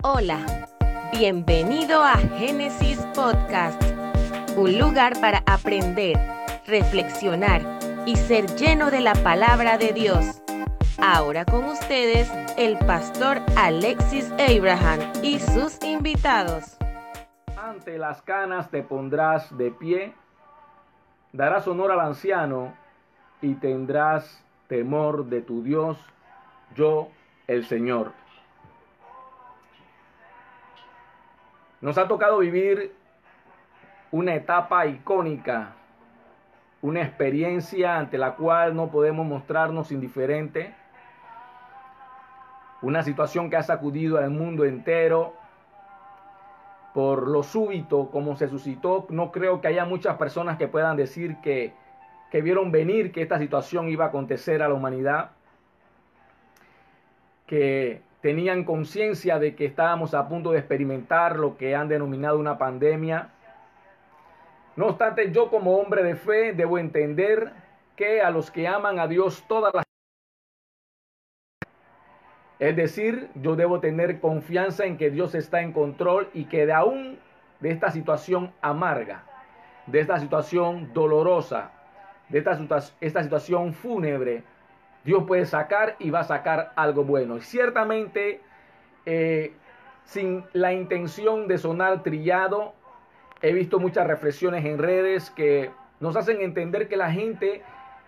Hola, bienvenido a Génesis Podcast, un lugar para aprender, reflexionar y ser lleno de la palabra de Dios. Ahora con ustedes el pastor Alexis Abraham y sus invitados. Ante las canas te pondrás de pie, darás honor al anciano y tendrás temor de tu Dios, yo el Señor. Nos ha tocado vivir una etapa icónica, una experiencia ante la cual no podemos mostrarnos indiferente, una situación que ha sacudido al mundo entero por lo súbito como se suscitó. No creo que haya muchas personas que puedan decir que, que vieron venir que esta situación iba a acontecer a la humanidad, que tenían conciencia de que estábamos a punto de experimentar lo que han denominado una pandemia. No obstante, yo como hombre de fe debo entender que a los que aman a Dios todas las... Es decir, yo debo tener confianza en que Dios está en control y que de aún de esta situación amarga, de esta situación dolorosa, de esta, esta situación fúnebre, Dios puede sacar y va a sacar algo bueno. Y ciertamente, eh, sin la intención de sonar trillado, he visto muchas reflexiones en redes que nos hacen entender que la gente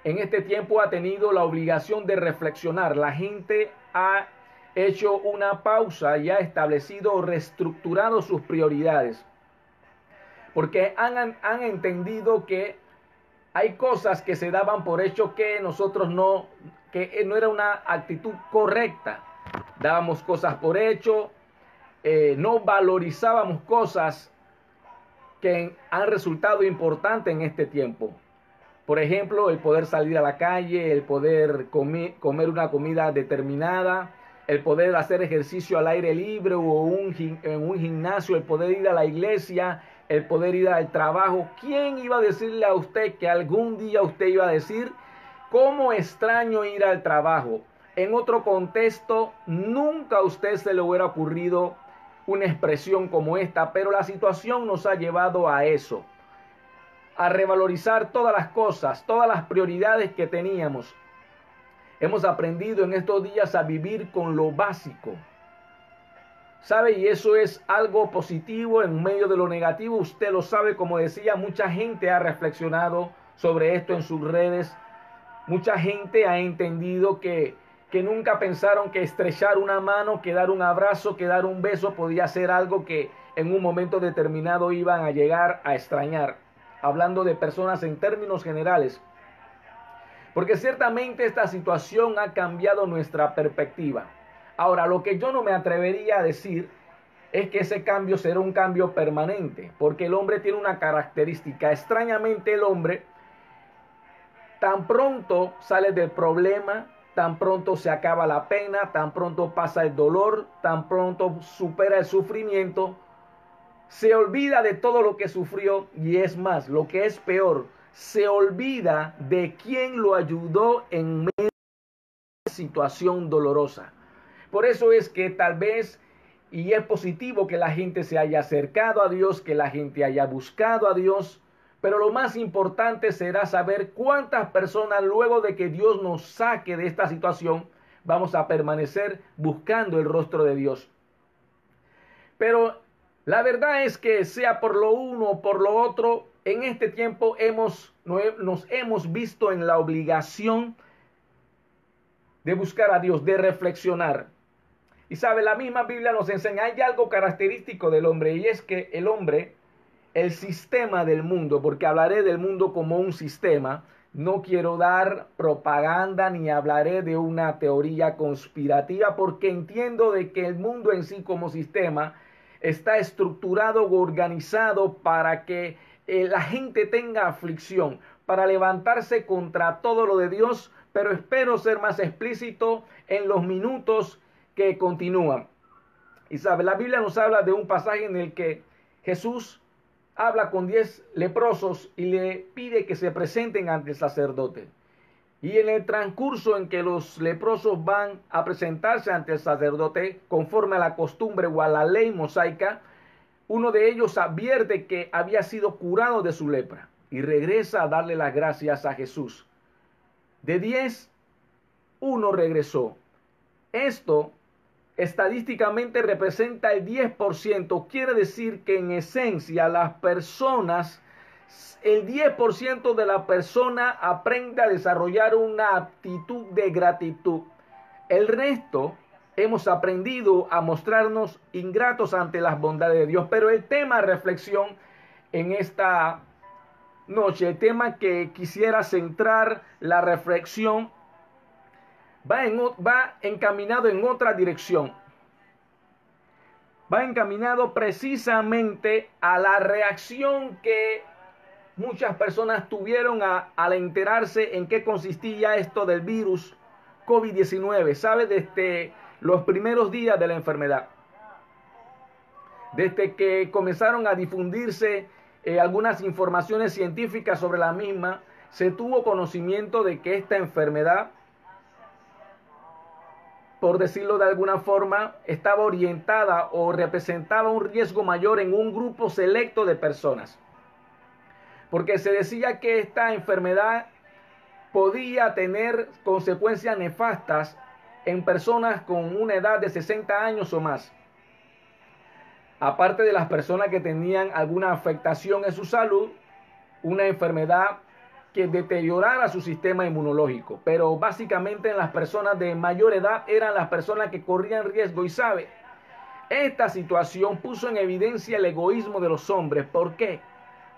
en este tiempo ha tenido la obligación de reflexionar. La gente ha hecho una pausa y ha establecido o reestructurado sus prioridades. Porque han, han entendido que hay cosas que se daban por hecho que nosotros no que no era una actitud correcta. Dábamos cosas por hecho, eh, no valorizábamos cosas que han resultado importantes en este tiempo. Por ejemplo, el poder salir a la calle, el poder comer, comer una comida determinada, el poder hacer ejercicio al aire libre o un, en un gimnasio, el poder ir a la iglesia, el poder ir al trabajo. ¿Quién iba a decirle a usted que algún día usted iba a decir, ¿Cómo extraño ir al trabajo? En otro contexto, nunca a usted se le hubiera ocurrido una expresión como esta, pero la situación nos ha llevado a eso, a revalorizar todas las cosas, todas las prioridades que teníamos. Hemos aprendido en estos días a vivir con lo básico. ¿Sabe? Y eso es algo positivo en medio de lo negativo. Usted lo sabe, como decía, mucha gente ha reflexionado sobre esto en sus redes Mucha gente ha entendido que, que nunca pensaron que estrechar una mano, que dar un abrazo, que dar un beso podía ser algo que en un momento determinado iban a llegar a extrañar. Hablando de personas en términos generales. Porque ciertamente esta situación ha cambiado nuestra perspectiva. Ahora, lo que yo no me atrevería a decir es que ese cambio será un cambio permanente, porque el hombre tiene una característica. Extrañamente el hombre Tan pronto sale del problema, tan pronto se acaba la pena, tan pronto pasa el dolor, tan pronto supera el sufrimiento, se olvida de todo lo que sufrió y es más, lo que es peor, se olvida de quien lo ayudó en medio de situación dolorosa. Por eso es que tal vez, y es positivo que la gente se haya acercado a Dios, que la gente haya buscado a Dios, pero lo más importante será saber cuántas personas luego de que Dios nos saque de esta situación vamos a permanecer buscando el rostro de Dios. Pero la verdad es que sea por lo uno o por lo otro, en este tiempo hemos, nos hemos visto en la obligación de buscar a Dios, de reflexionar. Y sabe, la misma Biblia nos enseña, hay algo característico del hombre y es que el hombre el sistema del mundo, porque hablaré del mundo como un sistema. No quiero dar propaganda ni hablaré de una teoría conspirativa porque entiendo de que el mundo en sí como sistema está estructurado o organizado para que eh, la gente tenga aflicción, para levantarse contra todo lo de Dios, pero espero ser más explícito en los minutos que continúan. Y sabe, la Biblia nos habla de un pasaje en el que Jesús habla con diez leprosos y le pide que se presenten ante el sacerdote. Y en el transcurso en que los leprosos van a presentarse ante el sacerdote conforme a la costumbre o a la ley mosaica, uno de ellos advierte que había sido curado de su lepra y regresa a darle las gracias a Jesús. De 10, uno regresó. Esto estadísticamente representa el 10%. Quiere decir que en esencia las personas, el 10% de la persona aprende a desarrollar una actitud de gratitud. El resto hemos aprendido a mostrarnos ingratos ante las bondades de Dios. Pero el tema de reflexión en esta noche, el tema que quisiera centrar la reflexión, va, en, va encaminado en otra dirección. Va encaminado precisamente a la reacción que muchas personas tuvieron al enterarse en qué consistía esto del virus COVID-19. ¿Sabe? Desde los primeros días de la enfermedad. Desde que comenzaron a difundirse eh, algunas informaciones científicas sobre la misma, se tuvo conocimiento de que esta enfermedad, por decirlo de alguna forma, estaba orientada o representaba un riesgo mayor en un grupo selecto de personas. Porque se decía que esta enfermedad podía tener consecuencias nefastas en personas con una edad de 60 años o más. Aparte de las personas que tenían alguna afectación en su salud, una enfermedad que deteriorara su sistema inmunológico. Pero básicamente en las personas de mayor edad eran las personas que corrían riesgo y sabe, esta situación puso en evidencia el egoísmo de los hombres. ¿Por qué?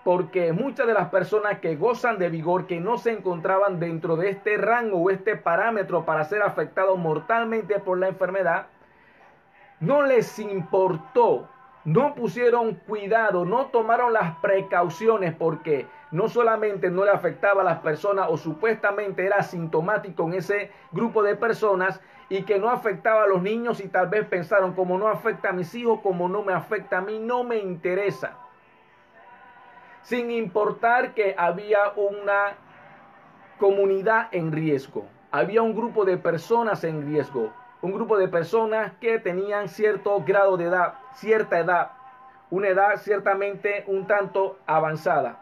porque muchas de las personas que gozan de vigor, que no se encontraban dentro de este rango o este parámetro para ser afectados mortalmente por la enfermedad, no les importó, no pusieron cuidado, no tomaron las precauciones porque no solamente no le afectaba a las personas o supuestamente era sintomático en ese grupo de personas y que no afectaba a los niños y tal vez pensaron como no afecta a mis hijos, como no me afecta a mí, no me interesa sin importar que había una comunidad en riesgo. Había un grupo de personas en riesgo, un grupo de personas que tenían cierto grado de edad, cierta edad, una edad ciertamente un tanto avanzada.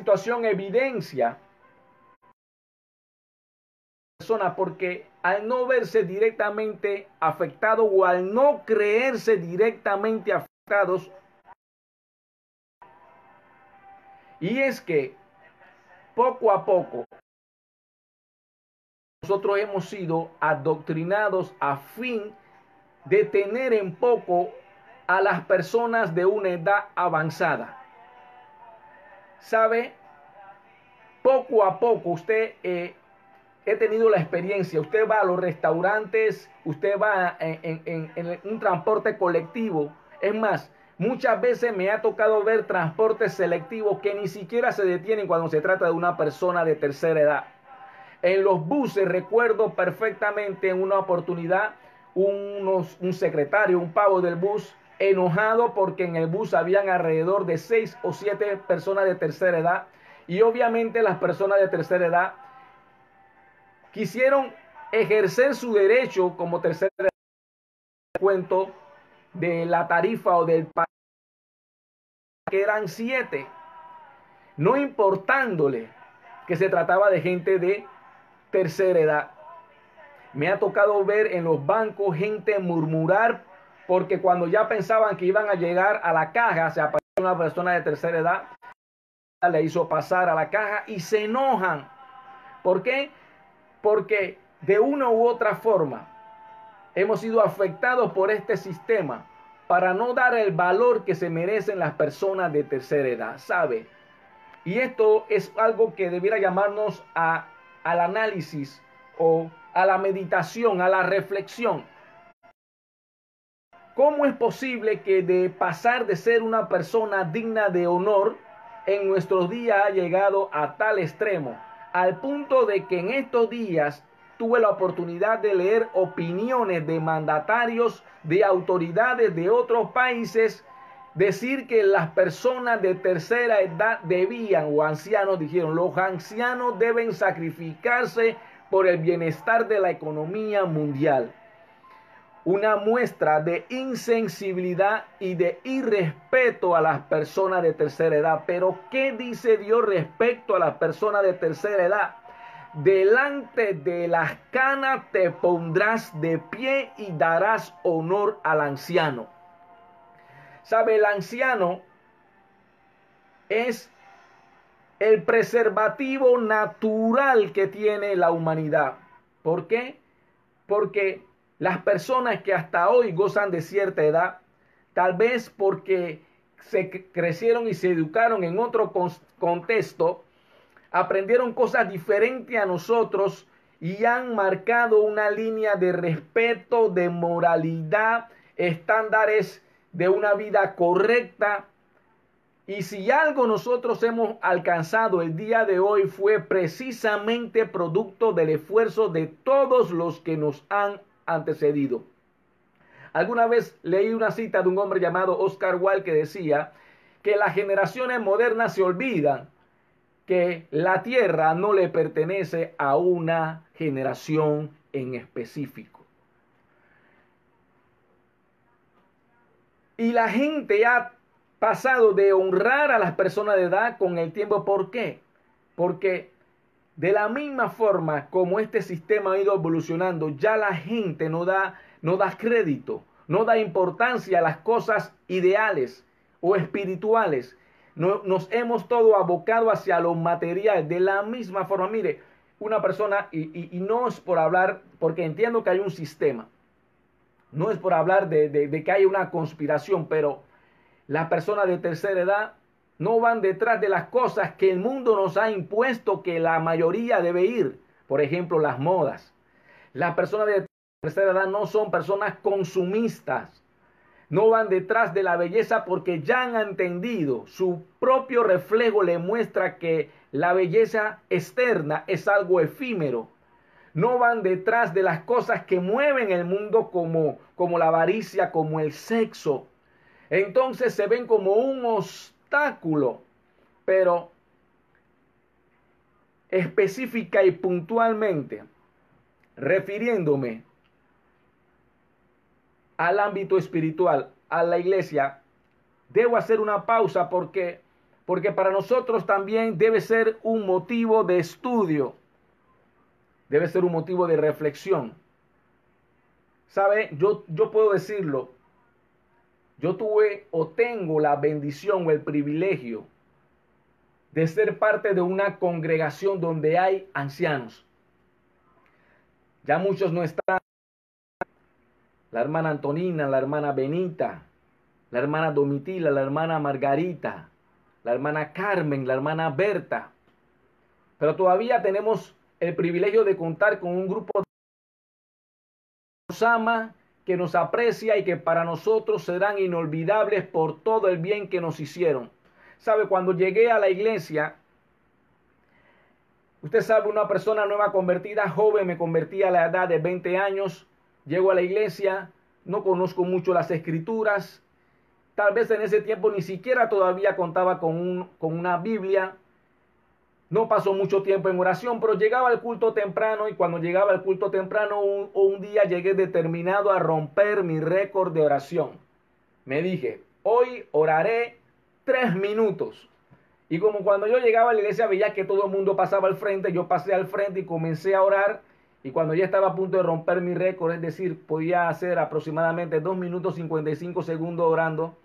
Situación evidencia porque al no verse directamente afectado o al no creerse directamente afectados, y es que poco a poco nosotros hemos sido adoctrinados a fin de tener en poco a las personas de una edad avanzada. ¿Sabe? Poco a poco usted eh, he tenido la experiencia, usted va a los restaurantes, usted va en, un transporte colectivo, es más, muchas veces me ha tocado ver transportes selectivos que ni siquiera se detienen cuando se trata de una persona de tercera edad. En los buses recuerdo perfectamente en una oportunidad unos, un secretario, un pavo del bus, enojado porque en el bus habían alrededor de seis o siete personas de tercera edad. Y obviamente las personas de tercera edad quisieron ejercer su derecho como tercer cuento de la tarifa o del que eran siete, no importándole que se trataba de gente de tercera edad. Me ha tocado ver en los bancos gente murmurar porque cuando ya pensaban que iban a llegar a la caja, se apareció una persona de tercera edad, le hizo pasar a la caja y se enojan. ¿Por qué? porque de una u otra forma hemos sido afectados por este sistema para no dar el valor que se merecen las personas de tercera edad, ¿sabe? Y esto es algo que debiera llamarnos a, al análisis o a la meditación, a la reflexión. ¿Cómo es posible que de pasar de ser una persona digna de honor en nuestros días ha llegado a tal extremo? al punto de que en estos días tuve la oportunidad de leer opiniones de mandatarios, de autoridades de otros países decir que las personas de tercera edad debían, o ancianos dijeron, los ancianos deben sacrificarse por el bienestar de la economía mundial. Una muestra de insensibilidad y de irrespeto a las personas de tercera edad. Pero ¿qué dice Dios respecto a las personas de tercera edad? Delante de las canas te pondrás de pie y darás honor al anciano. ¿Sabe? El anciano es el preservativo natural que tiene la humanidad. ¿Por qué? Porque las personas que hasta hoy gozan de cierta edad, tal vez porque se crecieron y se educaron en otro contexto, aprendieron cosas diferentes a nosotros y han marcado una línea de respeto, de moralidad, estándares de una vida correcta. Y si algo nosotros hemos alcanzado el día de hoy fue precisamente producto del esfuerzo de todos los que nos han antecedido. Alguna vez leí una cita de un hombre llamado Oscar Wilde que decía que las generaciones modernas se olvidan que la tierra no le pertenece a una generación en específico. Y la gente ha pasado de honrar a las personas de edad con el tiempo. ¿Por qué? Porque de la misma forma como este sistema ha ido evolucionando, ya la gente no da, no crédito, no da importancia a las cosas ideales o espirituales, nos hemos todo abocado hacia lo material. De la misma forma, mire, una persona, y, no es por hablar, porque entiendo que hay un sistema, no es por hablar de, de que hay una conspiración, pero las personas de tercera edad no van detrás de las cosas que el mundo nos ha impuesto que la mayoría debe ir. Por ejemplo, las modas. Las personas de tercera edad no son personas consumistas no van detrás de la belleza porque ya han entendido, su propio reflejo le muestra que la belleza externa es algo efímero. No van detrás de las cosas que mueven el mundo como, como la avaricia, como el sexo. Entonces se ven como un obstáculo, pero específica y puntualmente, refiriéndome al ámbito espiritual, a la iglesia, debo hacer una pausa porque porque para nosotros también debe ser un motivo de estudio. Debe ser un motivo de reflexión. ¿Sabe? Yo, yo puedo decirlo. Yo tuve o tengo la bendición o el privilegio de ser parte de una congregación donde hay ancianos. Ya muchos no están la hermana Antonina, la hermana Benita, la hermana Domitila, la hermana Margarita, la hermana Carmen, la hermana Berta. Pero todavía tenemos el privilegio de contar con un grupo que nos ama, que nos aprecia y que para nosotros serán inolvidables por todo el bien que nos hicieron. ¿Sabe? Cuando llegué a la iglesia, usted sabe, una persona nueva convertida, joven, me convertí a la edad de 20 años, Llego a la iglesia, no conozco mucho las escrituras, tal vez en ese tiempo ni siquiera todavía contaba con, con una Biblia, no pasó mucho tiempo en oración, pero llegaba al culto temprano y cuando llegaba al culto temprano un, un día llegué determinado a romper mi récord de oración. Me dije, hoy oraré tres minutos. Y como cuando yo llegaba a la iglesia veía que todo el mundo pasaba al frente, yo pasé al frente y comencé a orar y cuando ya estaba a punto de romper mi récord, es decir, podía hacer aproximadamente 2 minutos 55 segundos orando,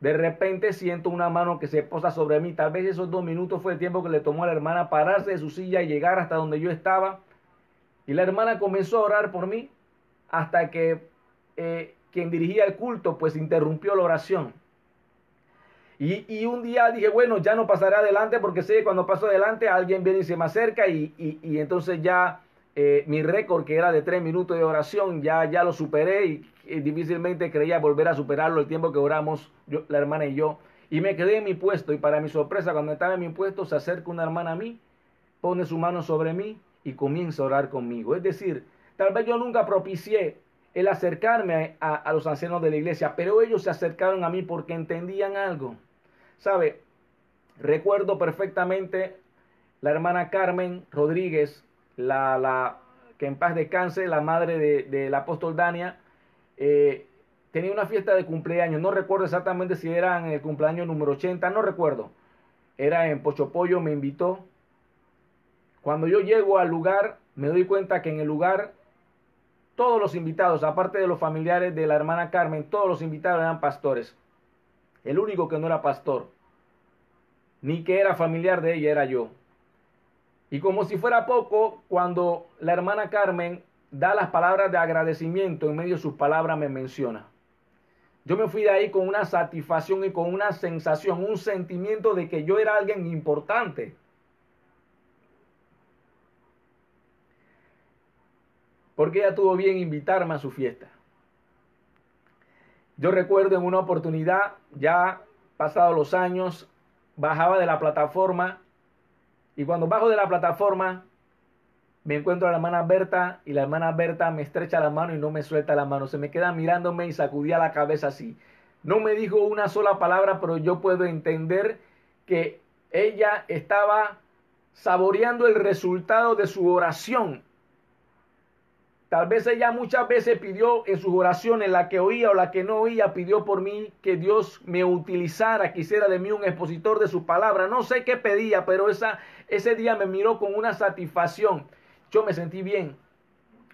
de repente siento una mano que se posa sobre mí. Tal vez esos dos minutos fue el tiempo que le tomó a la hermana pararse de su silla y llegar hasta donde yo estaba. Y la hermana comenzó a orar por mí hasta que eh, quien dirigía el culto pues interrumpió la oración. Y, un día dije, bueno, ya no pasaré adelante porque sé que cuando paso adelante alguien viene y se me acerca y, y entonces ya eh, mi récord que era de tres minutos de oración ya, ya lo superé y, difícilmente creía volver a superarlo el tiempo que oramos yo, la hermana y yo. Y me quedé en mi puesto y para mi sorpresa cuando estaba en mi puesto se acerca una hermana a mí, pone su mano sobre mí y comienza a orar conmigo. Es decir, tal vez yo nunca propicié el acercarme a, a, los ancianos de la iglesia, pero ellos se acercaron a mí porque entendían algo. ¿Sabe? Recuerdo perfectamente la hermana Carmen Rodríguez, la, que en paz descanse, la madre del de, apóstol Dania, eh, tenía una fiesta de cumpleaños. No recuerdo exactamente si era en el cumpleaños número 80, no recuerdo. Era en Pochopollo, me invitó. Cuando yo llego al lugar, me doy cuenta que en el lugar todos los invitados, aparte de los familiares de la hermana Carmen, todos los invitados eran pastores. El único que no era pastor, ni que era familiar de ella, era yo. Y como si fuera poco, cuando la hermana Carmen da las palabras de agradecimiento, en medio de sus palabras me menciona. Yo me fui de ahí con una satisfacción y con una sensación, un sentimiento de que yo era alguien importante. Porque ella tuvo bien invitarme a su fiesta. Yo recuerdo en una oportunidad, ya pasados los años, bajaba de la plataforma y cuando bajo de la plataforma me encuentro a la hermana Berta y la hermana Berta me estrecha la mano y no me suelta la mano. Se me queda mirándome y sacudía la cabeza así. No me dijo una sola palabra, pero yo puedo entender que ella estaba saboreando el resultado de su oración Tal vez ella muchas veces pidió en sus oraciones, la que oía o la que no oía, pidió por mí que Dios me utilizara, quisiera de mí un expositor de su palabra. No sé qué pedía, pero esa, ese día me miró con una satisfacción. Yo me sentí bien.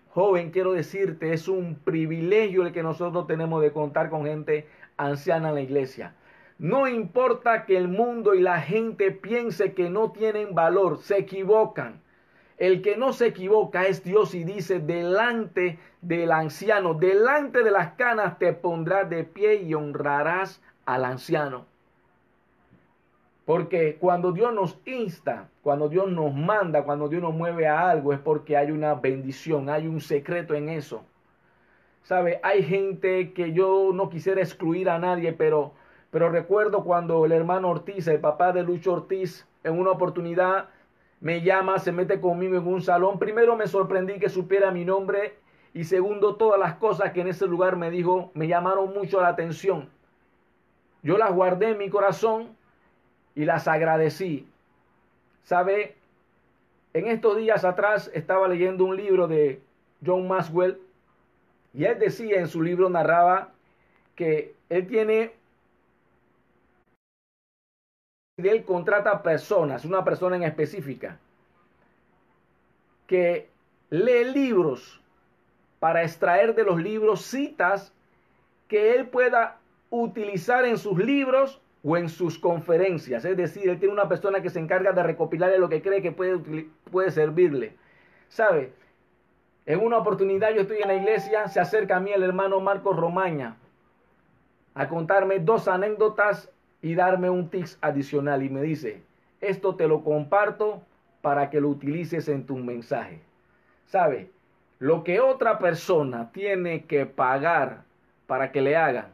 Joven, quiero decirte, es un privilegio el que nosotros tenemos de contar con gente anciana en la iglesia. No importa que el mundo y la gente piense que no tienen valor, se equivocan. El que no se equivoca es Dios y dice, delante del anciano, delante de las canas te pondrás de pie y honrarás al anciano. Porque cuando Dios nos insta, cuando Dios nos manda, cuando Dios nos mueve a algo, es porque hay una bendición, hay un secreto en eso. ¿Sabe? Hay gente que yo no quisiera excluir a nadie, pero, pero recuerdo cuando el hermano Ortiz, el papá de Lucho Ortiz, en una oportunidad me llama, se mete conmigo en un salón. Primero me sorprendí que supiera mi nombre y segundo todas las cosas que en ese lugar me dijo me llamaron mucho la atención. Yo las guardé en mi corazón y las agradecí. ¿Sabe? En estos días atrás estaba leyendo un libro de John Maxwell y él decía en su libro, narraba que él tiene él contrata personas, una persona en específica, que lee libros para extraer de los libros citas que él pueda utilizar en sus libros o en sus conferencias. Es decir, él tiene una persona que se encarga de recopilarle lo que cree que puede, puede servirle. ¿Sabe? En una oportunidad yo estoy en la iglesia, se acerca a mí el hermano Marcos Romaña a contarme dos anécdotas y darme un tips adicional y me dice, esto te lo comparto para que lo utilices en tu mensaje. ¿Sabe? Lo que otra persona tiene que pagar para que le hagan,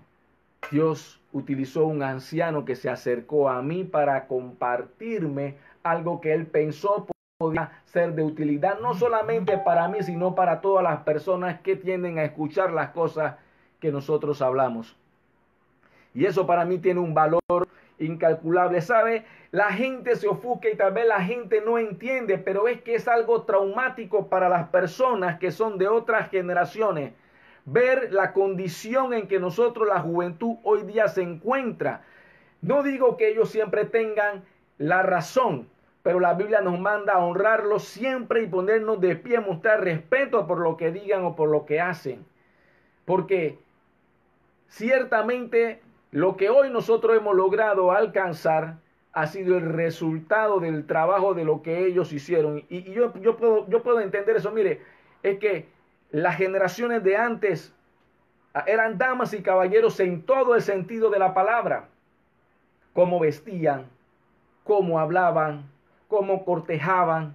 Dios utilizó un anciano que se acercó a mí para compartirme algo que él pensó podía ser de utilidad, no solamente para mí, sino para todas las personas que tienden a escuchar las cosas que nosotros hablamos. Y eso para mí tiene un valor incalculable. ¿Sabe? La gente se ofusca y tal vez la gente no entiende, pero es que es algo traumático para las personas que son de otras generaciones. Ver la condición en que nosotros, la juventud, hoy día se encuentra. No digo que ellos siempre tengan la razón, pero la Biblia nos manda a honrarlos siempre y ponernos de pie, mostrar respeto por lo que digan o por lo que hacen. Porque ciertamente lo que hoy nosotros hemos logrado alcanzar ha sido el resultado del trabajo de lo que ellos hicieron. Y, yo, yo, puedo, yo puedo entender eso. Mire, es que las generaciones de antes eran damas y caballeros en todo el sentido de la palabra. Cómo vestían, cómo hablaban, cómo cortejaban.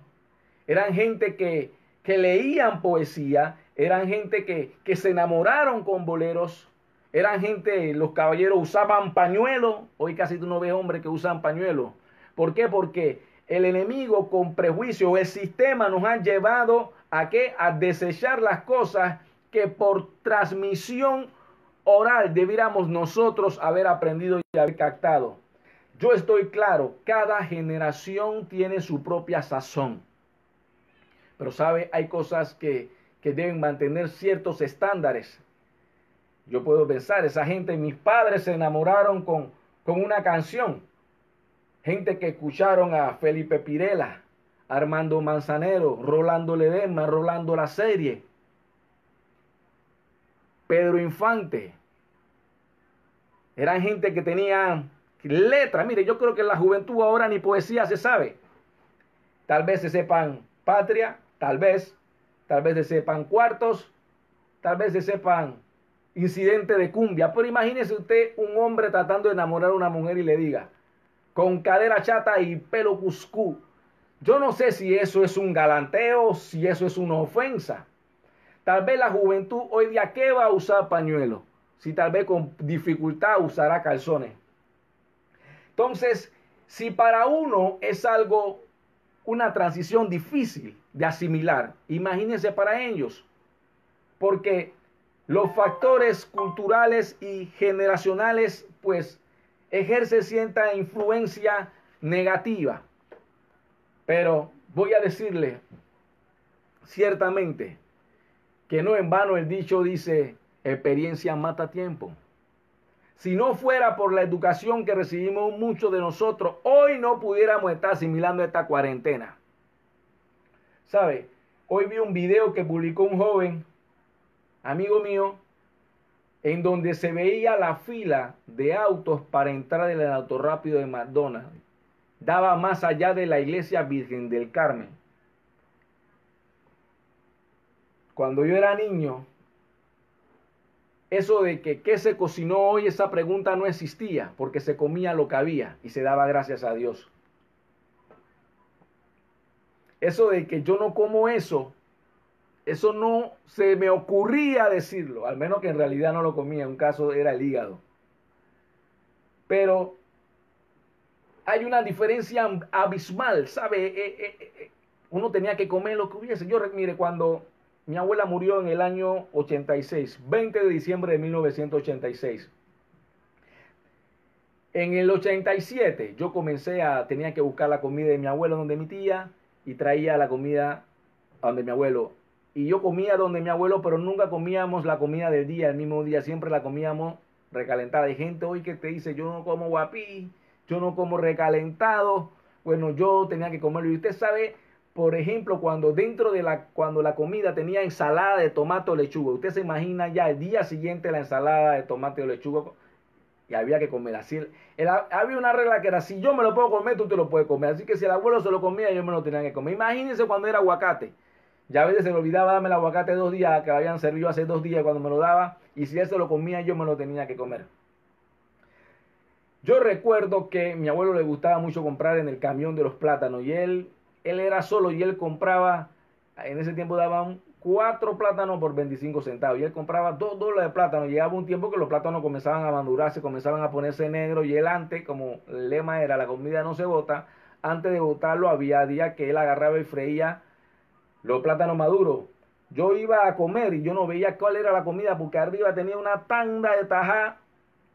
Eran gente que, que leían poesía, eran gente que, que se enamoraron con boleros, eran gente, los caballeros usaban pañuelos. Hoy casi tú no ves hombres que usan pañuelos. ¿Por qué? Porque el enemigo con prejuicio, el sistema nos ha llevado a qué? A desechar las cosas que por transmisión oral debiéramos nosotros haber aprendido y haber captado. Yo estoy claro, cada generación tiene su propia sazón. Pero sabe, hay cosas que, que deben mantener ciertos estándares. Yo puedo pensar, esa gente, mis padres se enamoraron con, con una canción. Gente que escucharon a Felipe Pirela, Armando Manzanero, Rolando Ledesma, Rolando la serie, Pedro Infante. Eran gente que tenía letra. Mire, yo creo que la juventud ahora ni poesía se sabe. Tal vez se sepan patria, tal vez, tal vez se sepan cuartos, tal vez se sepan incidente de cumbia. Pero imagínese usted un hombre tratando de enamorar a una mujer y le diga, con cadera chata y pelo cuscú. Yo no sé si eso es un galanteo, si eso es una ofensa. Tal vez la juventud hoy día, ¿qué va a usar pañuelo? Si tal vez con dificultad usará calzones. Entonces, si para uno es algo, una transición difícil de asimilar, imagínense para ellos. Porque los factores culturales y generacionales, pues, ejerce cierta influencia negativa. Pero voy a decirle ciertamente que no en vano el dicho dice, experiencia mata tiempo. Si no fuera por la educación que recibimos muchos de nosotros, hoy no pudiéramos estar asimilando esta cuarentena. ¿Sabe? Hoy vi un video que publicó un joven, amigo mío, en donde se veía la fila de autos para entrar en el auto rápido de McDonald's. Daba más allá de la iglesia Virgen del Carmen. Cuando yo era niño, eso de que qué se cocinó hoy, esa pregunta no existía, porque se comía lo que había y se daba gracias a Dios. Eso de que yo no como eso, eso no se me ocurría decirlo, al menos que en realidad no lo comía, un caso era el hígado. Pero hay una diferencia abismal, ¿sabe? Eh, eh, eh, uno tenía que comer lo que hubiese. Yo, mire, cuando mi abuela murió en el año 86, 20 de diciembre de 1986. En el 87 yo comencé a, tenía que buscar la comida de mi abuelo donde mi tía y traía la comida donde mi abuelo. Y yo comía donde mi abuelo, pero nunca comíamos la comida del día, el mismo día, siempre la comíamos recalentada. Hay gente hoy que te dice, yo no como guapí, yo no como recalentado. Bueno, yo tenía que comerlo. Y usted sabe por ejemplo, cuando dentro de la, cuando la comida tenía ensalada de tomate o lechuga, usted se imagina ya el día siguiente la ensalada de tomate o lechuga y había que comer así. había una regla que era, si yo me lo puedo comer, tú te lo puedes comer. Así que si el abuelo se lo comía, yo me lo tenía que comer. Imagínense cuando era aguacate. Ya a veces se le olvidaba darme el aguacate dos días, que lo habían servido hace dos días cuando me lo daba, y si él se lo comía, yo me lo tenía que comer. Yo recuerdo que mi abuelo le gustaba mucho comprar en el camión de los plátanos, y él él era solo y él compraba, en ese tiempo daban cuatro plátanos por 25 centavos y él compraba dos dólares de plátano. Llegaba un tiempo que los plátanos comenzaban a madurarse, comenzaban a ponerse negros y él antes, como el lema era la comida no se bota, antes de botarlo había días que él agarraba y freía los plátanos maduros. Yo iba a comer y yo no veía cuál era la comida porque arriba tenía una tanda de tajá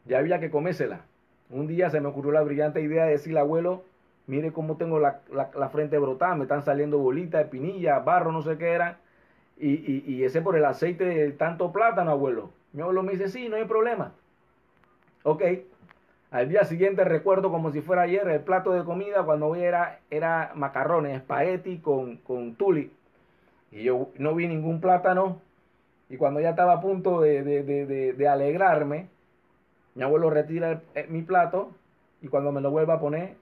y había que comérsela. Un día se me ocurrió la brillante idea de decirle, abuelo, mire cómo tengo la, frente brotada, me están saliendo bolitas, espinillas, barro, no sé qué era. Y, ese por el aceite de tanto plátano, abuelo. Mi abuelo me dice, sí, no hay problema. Ok. Al día siguiente recuerdo como si fuera ayer el plato de comida cuando era, era macarrones, espagueti con, con tuli. Y yo no vi ningún plátano. Y cuando ya estaba a punto de, de, de, alegrarme, mi abuelo retira mi plato y cuando me lo vuelva a poner,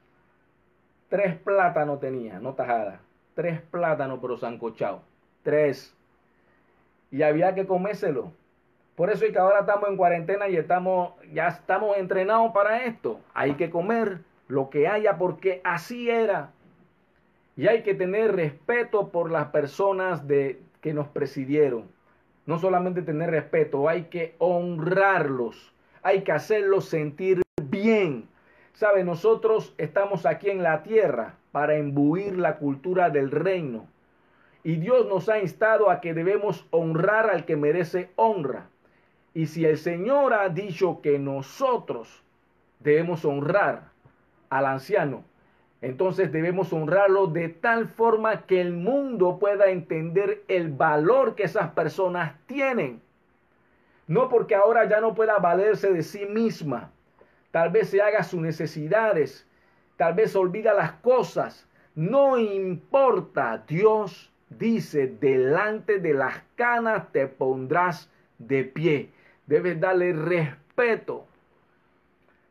Tres plátanos tenía, no tajada. Tres plátanos, pero sancochado. Tres. Y había que comérselo. Por eso es que ahora estamos en cuarentena y estamos, ya estamos entrenados para esto. Hay que comer lo que haya porque así era. Y hay que tener respeto por las personas de, que nos presidieron. No solamente tener respeto, hay que honrarlos. Hay que hacerlos sentir bien. Sabe, nosotros estamos aquí en la tierra para imbuir la cultura del reino. Y Dios nos ha instado a que debemos honrar al que merece honra. Y si el Señor ha dicho que nosotros debemos honrar al anciano, entonces debemos honrarlo de tal forma que el mundo pueda entender el valor que esas personas tienen. No porque ahora ya no pueda valerse de sí misma. Tal vez se haga sus necesidades. Tal vez olvida las cosas. No importa. Dios dice, delante de las canas te pondrás de pie. Debes darle respeto.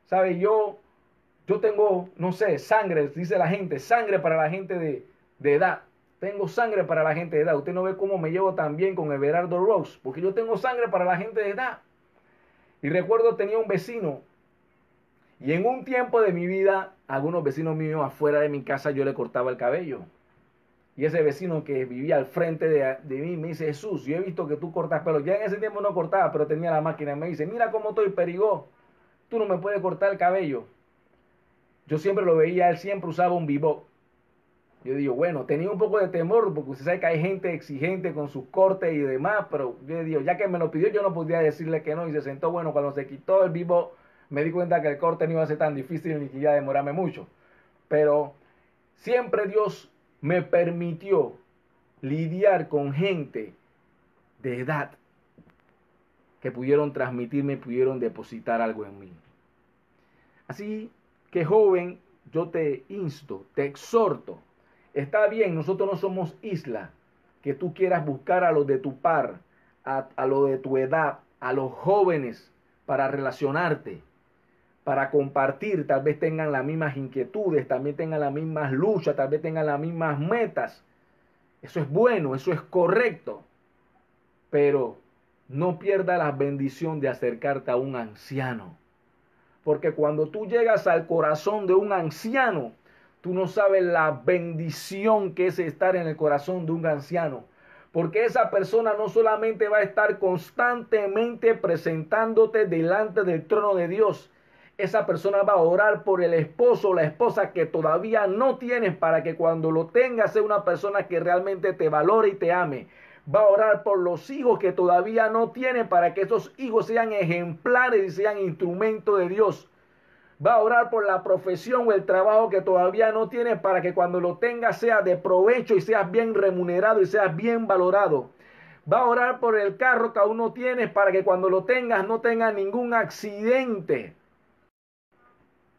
¿Sabe? Yo yo tengo, no sé, sangre, dice la gente, sangre para la gente de, edad. Tengo sangre para la gente de edad. Usted no ve cómo me llevo tan bien con Everardo Rose, porque yo tengo sangre para la gente de edad. Y recuerdo tenía un vecino y en un tiempo de mi vida, algunos vecinos míos afuera de mi casa yo le cortaba el cabello. Y ese vecino que vivía al frente de, de, mí me dice, Jesús, yo he visto que tú cortas pelo. Ya en ese tiempo no cortaba, pero tenía la máquina. Me dice, mira cómo estoy perigó. Tú no me puedes cortar el cabello. Yo siempre lo veía, él siempre usaba un bebop. Yo digo, bueno, tenía un poco de temor porque usted sabe que hay gente exigente con sus cortes y demás, pero yo digo, ya que me lo pidió, yo no podía decirle que no y se sentó. Bueno, cuando se quitó el bebop, me di cuenta que el corte no iba a ser tan difícil ni que iba a demorarme mucho. Pero siempre Dios me permitió lidiar con gente de edad que pudieron transmitirme, pudieron depositar algo en mí. Así que joven, yo te insto, te exhorto. Está bien, nosotros no somos isla, que tú quieras buscar a los de tu par, a, a los de tu edad, a los jóvenes para relacionarte, para compartir, tal vez tengan las mismas inquietudes, también tengan las mismas luchas, tal vez tengan las mismas metas. Eso es bueno, eso es correcto. Pero no pierda la bendición de acercarte a un anciano porque cuando tú llegas al corazón de un anciano, tú no sabes la bendición que es estar en el corazón de un anciano. Porque esa persona no solamente va a estar constantemente presentándote delante del trono de Dios, esa persona va a orar por el esposo o la esposa que todavía no tienes para que cuando lo tengas sea una persona que realmente te valore y te ame va a orar por los hijos que todavía no tienen para que esos hijos sean ejemplares y sean instrumentos de Dios. Va a orar por la profesión o el trabajo que todavía no tiene para que cuando lo tenga sea de provecho y seas bien remunerado y seas bien valorado. Va a orar por el carro que aún no tienes para que cuando lo tengas no tenga ningún accidente.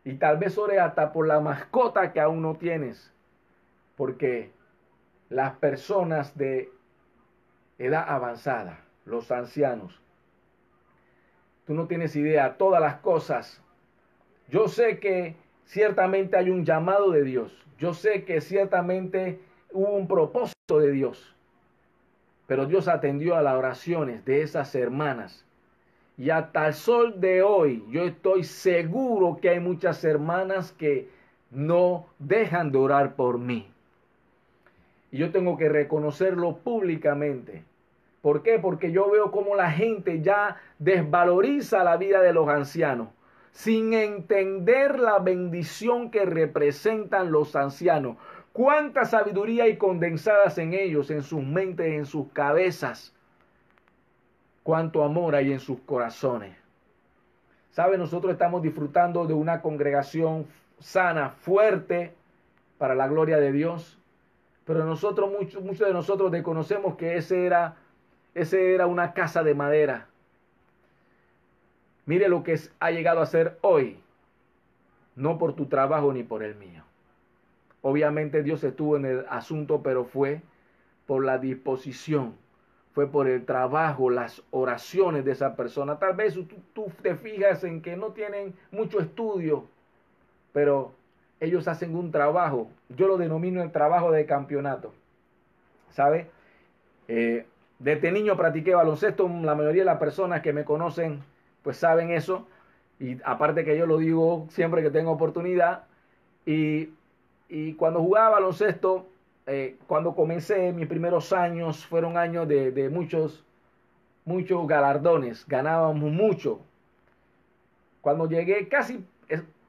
Y tal vez ore hasta por la mascota que aún no tienes. Porque las personas de edad avanzada, los ancianos. Tú no tienes idea, todas las cosas. Yo sé que ciertamente hay un llamado de Dios. Yo sé que ciertamente hubo un propósito de Dios. Pero Dios atendió a las oraciones de esas hermanas. Y hasta el sol de hoy, yo estoy seguro que hay muchas hermanas que no dejan de orar por mí. Y yo tengo que reconocerlo públicamente. ¿Por qué? Porque yo veo cómo la gente ya desvaloriza la vida de los ancianos sin entender la bendición que representan los ancianos. Cuánta sabiduría hay condensadas en ellos, en sus mentes, en sus cabezas. Cuánto amor hay en sus corazones. ¿Sabe? Nosotros estamos disfrutando de una congregación sana, fuerte, para la gloria de Dios. Pero nosotros, muchos, muchos de nosotros desconocemos que ese era ese era una casa de madera. Mire lo que ha llegado a ser hoy. No por tu trabajo ni por el mío. Obviamente Dios estuvo en el asunto, pero fue por la disposición, fue por el trabajo, las oraciones de esa persona. Tal vez tú, te fijas en que no tienen mucho estudio, pero ellos hacen un trabajo. Yo lo denomino el trabajo de campeonato. ¿Sabe? Eh, desde niño practiqué baloncesto, la mayoría de las personas que me conocen pues saben eso. Y aparte que yo lo digo siempre que tengo oportunidad. Y, cuando jugaba baloncesto, eh, cuando comencé mis primeros años, fueron años de, muchos, muchos galardones. Ganábamos mucho. Cuando llegué, casi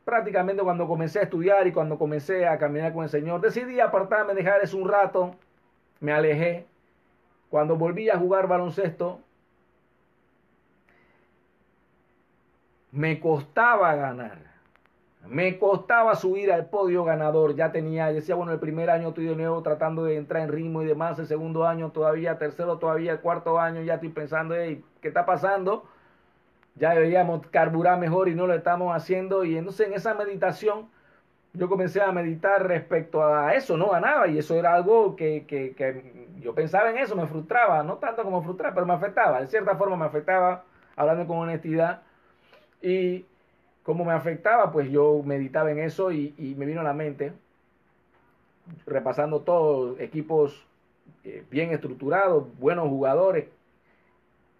prácticamente cuando comencé a estudiar y cuando comencé a caminar con el Señor, decidí apartarme, dejar eso un rato me alejé. Cuando volví a jugar baloncesto, me costaba ganar. Me costaba subir al podio ganador. Ya tenía, decía, bueno, el primer año estoy de nuevo tratando de entrar en ritmo y demás. El segundo año todavía, tercero todavía, el cuarto año ya estoy pensando, hey, ¿qué está pasando? Ya deberíamos carburar mejor y no lo estamos haciendo. Y entonces en esa meditación yo comencé a meditar respecto a eso. No ganaba y eso era algo que, que, que yo pensaba en eso, me frustraba. No tanto como frustrar, pero me afectaba. De cierta forma me afectaba, hablando con honestidad. Y como me afectaba, pues yo meditaba en eso y, me vino a la mente, repasando todos, equipos eh, bien estructurados, buenos jugadores,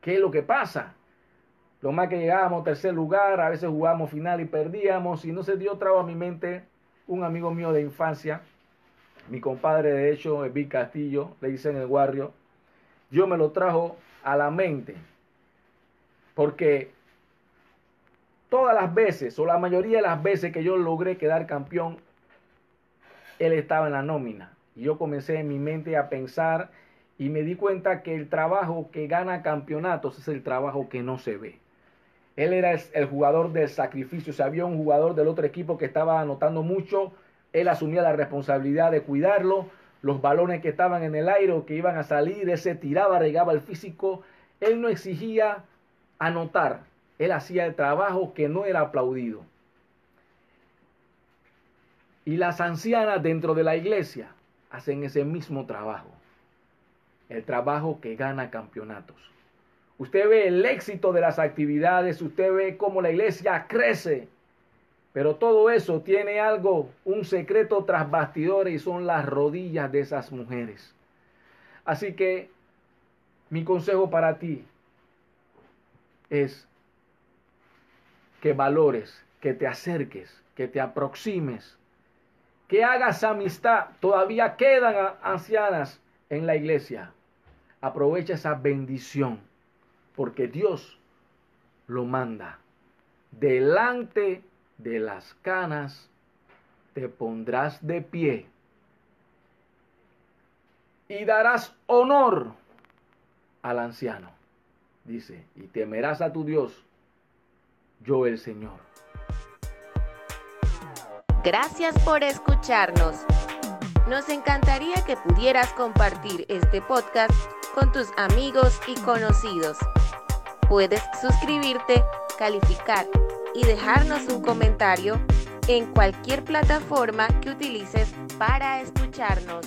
¿qué es lo que pasa? Lo más que llegábamos tercer lugar, a veces jugábamos final y perdíamos, y no se dio trago a mi mente un amigo mío de infancia, mi compadre de hecho, Vic Castillo, le dice en el barrio, yo me lo trajo a la mente, porque todas las veces, o la mayoría de las veces que yo logré quedar campeón, él estaba en la nómina. Y yo comencé en mi mente a pensar y me di cuenta que el trabajo que gana campeonatos es el trabajo que no se ve. Él era el jugador del sacrificio. Si había un jugador del otro equipo que estaba anotando mucho, él asumía la responsabilidad de cuidarlo. Los balones que estaban en el aire o que iban a salir, ese tiraba, regaba el físico. Él no exigía anotar, él hacía el trabajo que no era aplaudido. Y las ancianas dentro de la iglesia hacen ese mismo trabajo. El trabajo que gana campeonatos. Usted ve el éxito de las actividades, usted ve cómo la iglesia crece. Pero todo eso tiene algo, un secreto tras bastidores y son las rodillas de esas mujeres. Así que mi consejo para ti es que valores, que te acerques, que te aproximes, que hagas amistad. Todavía quedan ancianas en la iglesia. Aprovecha esa bendición, porque Dios lo manda. Delante de las canas te pondrás de pie y darás honor al anciano. Dice, y temerás a tu Dios yo el Señor. Gracias por escucharnos. Nos encantaría que pudieras compartir este podcast con tus amigos y conocidos. Puedes suscribirte, calificar y dejarnos un comentario en cualquier plataforma que utilices para escucharnos.